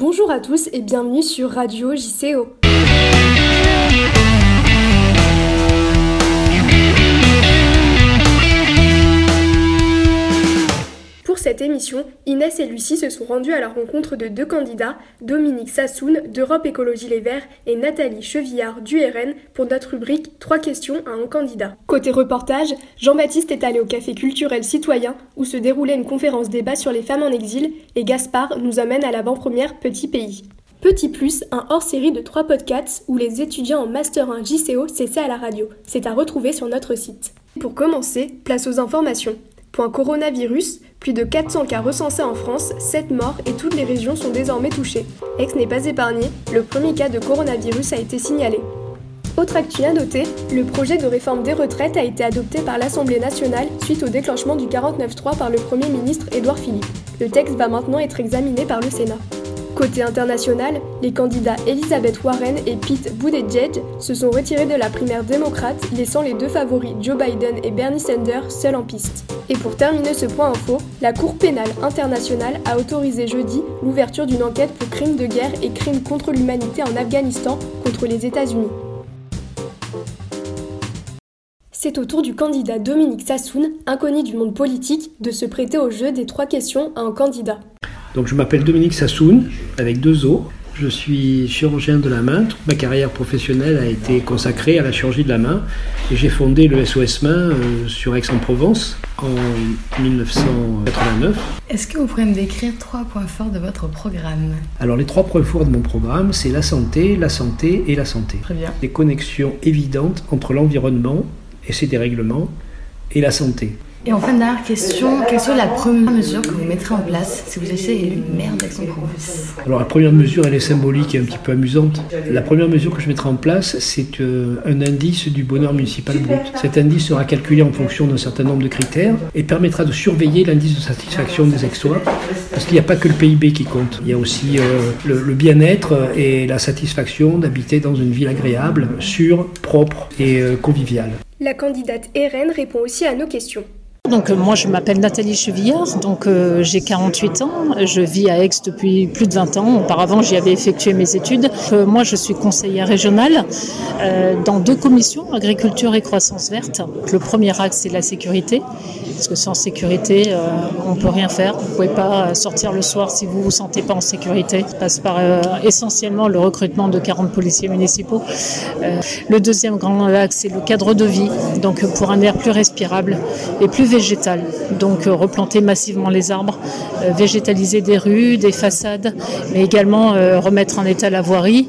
Bonjour à tous et bienvenue sur Radio JCO. Cette émission, Inès et Lucie se sont rendues à la rencontre de deux candidats, Dominique Sassoun d'Europe Écologie Les Verts et Nathalie Chevillard du RN pour notre rubrique Trois questions à un candidat. Côté reportage, Jean-Baptiste est allé au café culturel citoyen où se déroulait une conférence débat sur les femmes en exil et Gaspard nous amène à l'avant-première Petit Pays. Petit Plus, un hors-série de trois podcasts où les étudiants en Master 1 JCO s'essaient à la radio. C'est à retrouver sur notre site. Pour commencer, place aux informations. Point coronavirus, plus de 400 cas recensés en France, 7 morts et toutes les régions sont désormais touchées. Aix n'est pas épargné, le premier cas de coronavirus a été signalé. Autre actu à noter, le projet de réforme des retraites a été adopté par l'Assemblée nationale suite au déclenchement du 49.3 par le Premier ministre Édouard Philippe. Le texte va maintenant être examiné par le Sénat. Côté international, les candidats Elizabeth Warren et Pete Buttigieg se sont retirés de la primaire démocrate, laissant les deux favoris Joe Biden et Bernie Sanders seuls en piste. Et pour terminer ce point info, la Cour pénale internationale a autorisé jeudi l'ouverture d'une enquête pour crimes de guerre et crimes contre l'humanité en Afghanistan contre les États-Unis. C'est au tour du candidat Dominique Sassoun, inconnu du monde politique, de se prêter au jeu des trois questions à un candidat. Donc je m'appelle Dominique Sassoun, avec deux O. Je suis chirurgien de la main. Toute ma carrière professionnelle a été consacrée à la chirurgie de la main. Et j'ai fondé le SOS Main euh, sur Aix-en-Provence en 1989. Est-ce que vous pourriez me décrire trois points forts de votre programme? Alors les trois points forts de mon programme, c'est la santé, la santé et la santé. Très bien. Des connexions évidentes entre l'environnement et ses dérèglements et la santé. Et enfin, dernière question, quelle serait la première mesure que vous mettrez en place si vous étiez élu maire d'Aix-en-Provence Alors la première mesure, elle est symbolique et un petit peu amusante. La première mesure que je mettrai en place, c'est euh, un indice du bonheur municipal brut. Cet indice sera calculé en fonction d'un certain nombre de critères et permettra de surveiller l'indice de satisfaction des Aixois, parce qu'il n'y a pas que le PIB qui compte. Il y a aussi euh, le, le bien-être et la satisfaction d'habiter dans une ville agréable, sûre, propre et euh, conviviale. La candidate RN répond aussi à nos questions. Donc euh, moi je m'appelle Nathalie Chevillard, donc euh, j'ai 48 ans, je vis à Aix depuis plus de 20 ans. Auparavant j'y avais effectué mes études. Euh, moi je suis conseillère régionale dans deux commissions, agriculture et croissance verte. Le premier axe c'est la sécurité, parce que sans sécurité on peut rien faire. Vous pouvez pas sortir le soir si vous vous sentez pas en sécurité. Ça passe par essentiellement le recrutement de 40 policiers municipaux. Le deuxième grand axe c'est le cadre de vie, donc pour un air plus respirable et plus Donc euh, replanter massivement les arbres, euh, végétaliser des rues, des façades, mais également euh, remettre en état la voirie.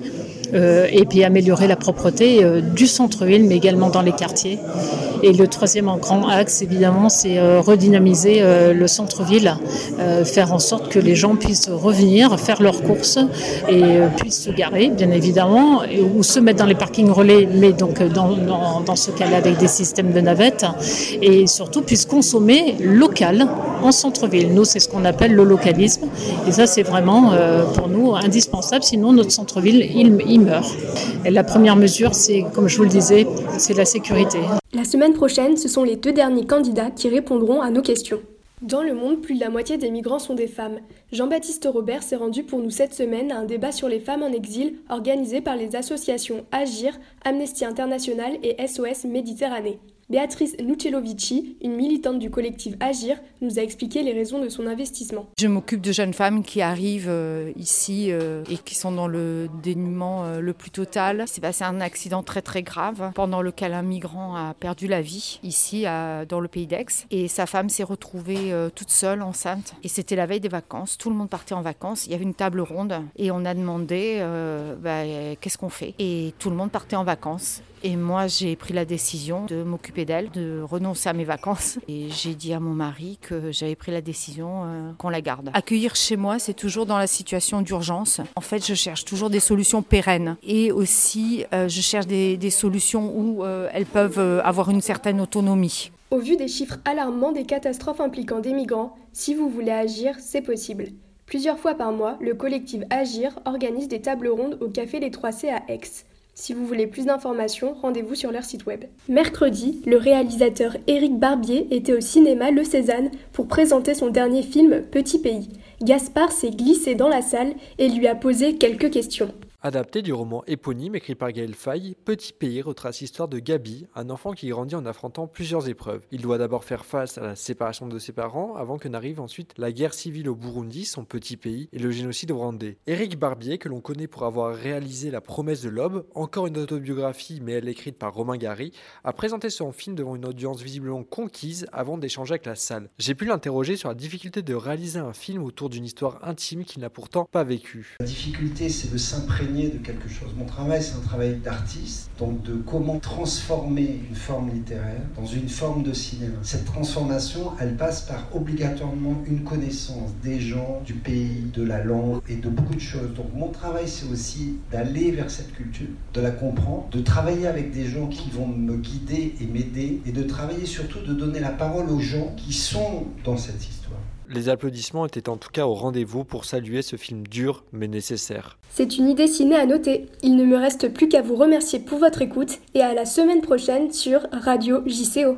Euh, et puis améliorer la propreté euh, du centre-ville, mais également dans les quartiers. Et le troisième grand axe, évidemment, c'est euh, redynamiser le centre-ville, faire en sorte que les gens puissent revenir, faire leurs courses et puissent se garer, bien évidemment, et, ou se mettre dans les parkings relais, mais donc dans, dans, ce cas-là avec des systèmes de navettes, et surtout puissent consommer local en centre-ville. Nous, c'est ce qu'on appelle le localisme, et ça, c'est vraiment pour nous indispensable, sinon notre centre-ville, il, il la première mesure, c'est, comme je vous le disais, c'est la sécurité. La semaine prochaine, ce sont les deux derniers candidats qui répondront à nos questions. Dans le monde, plus de la moitié des migrants sont des femmes. Jean-Baptiste Robert s'est rendu pour nous cette semaine à un débat sur les femmes en exil organisé par les associations Agir, Amnesty International et SOS Méditerranée. Béatrice Nuccelovici, une militante du collectif Agir, nous a expliqué les raisons de son investissement. Je m'occupe de jeunes femmes qui arrivent euh, ici euh, et qui sont dans le dénuement euh, le plus total. Il s'est passé un accident très très grave pendant lequel un migrant a perdu la vie ici dans le pays d'Aix et sa femme s'est retrouvée toute seule enceinte et c'était la veille des vacances. Tout le monde partait en vacances. Il y avait une table ronde et on a demandé bah, qu'est-ce qu'on fait? Et tout le monde partait en vacances. Et moi, j'ai pris la décision de m'occuper d'elle, de renoncer à mes vacances. Et j'ai dit à mon mari que j'avais pris la décision euh, qu'on la garde. Accueillir chez moi, c'est toujours dans la situation d'urgence. En fait, je cherche toujours des solutions pérennes. Et aussi, euh, je cherche des, des solutions où euh, elles peuvent euh, avoir une certaine autonomie. Au vu des chiffres alarmants des catastrophes impliquant des migrants, si vous voulez agir, c'est possible. Plusieurs fois par mois, le collectif Agir organise des tables rondes au Café Les 3C à Aix. Si vous voulez plus d'informations, rendez-vous sur leur site web. Mercredi, le réalisateur Éric Barbier était au cinéma Le Cézanne pour présenter son dernier film Petit Pays. Gaspard s'est glissé dans la salle et lui a posé quelques questions. Adapté du roman éponyme écrit par Gaël Faye, Petit Pays retrace l'histoire de Gabi, un enfant qui grandit en affrontant plusieurs épreuves. Il doit d'abord faire face à la séparation de ses parents avant que n'arrive ensuite la guerre civile au Burundi, son petit pays, et le génocide rwandais. Éric Barbier, que l'on connaît pour avoir réalisé La promesse de l'aube, encore une autobiographie mais elle écrite par Romain Gary, a présenté son film devant une audience visiblement conquise avant d'échanger avec la salle. J'ai pu l'interroger sur la difficulté de réaliser un film autour d'une histoire intime qu'il n'a pourtant pas vécue. La difficulté, c'est de s'imprégner de quelque chose. Mon travail, c'est un travail d'artiste, donc de comment transformer une forme littéraire dans une forme de cinéma. Cette transformation, elle passe par obligatoirement une connaissance des gens, du pays, de la langue et de beaucoup de choses. Donc mon travail, c'est aussi d'aller vers cette culture, de la comprendre, de travailler avec des gens qui vont me guider et m'aider, et de travailler surtout de donner la parole aux gens qui sont dans cette histoire. Les applaudissements étaient en tout cas au rendez-vous pour saluer ce film dur mais nécessaire. C'est une idée ciné à noter. Il ne me reste plus qu'à vous remercier pour votre écoute et à la semaine prochaine sur Radio JCO.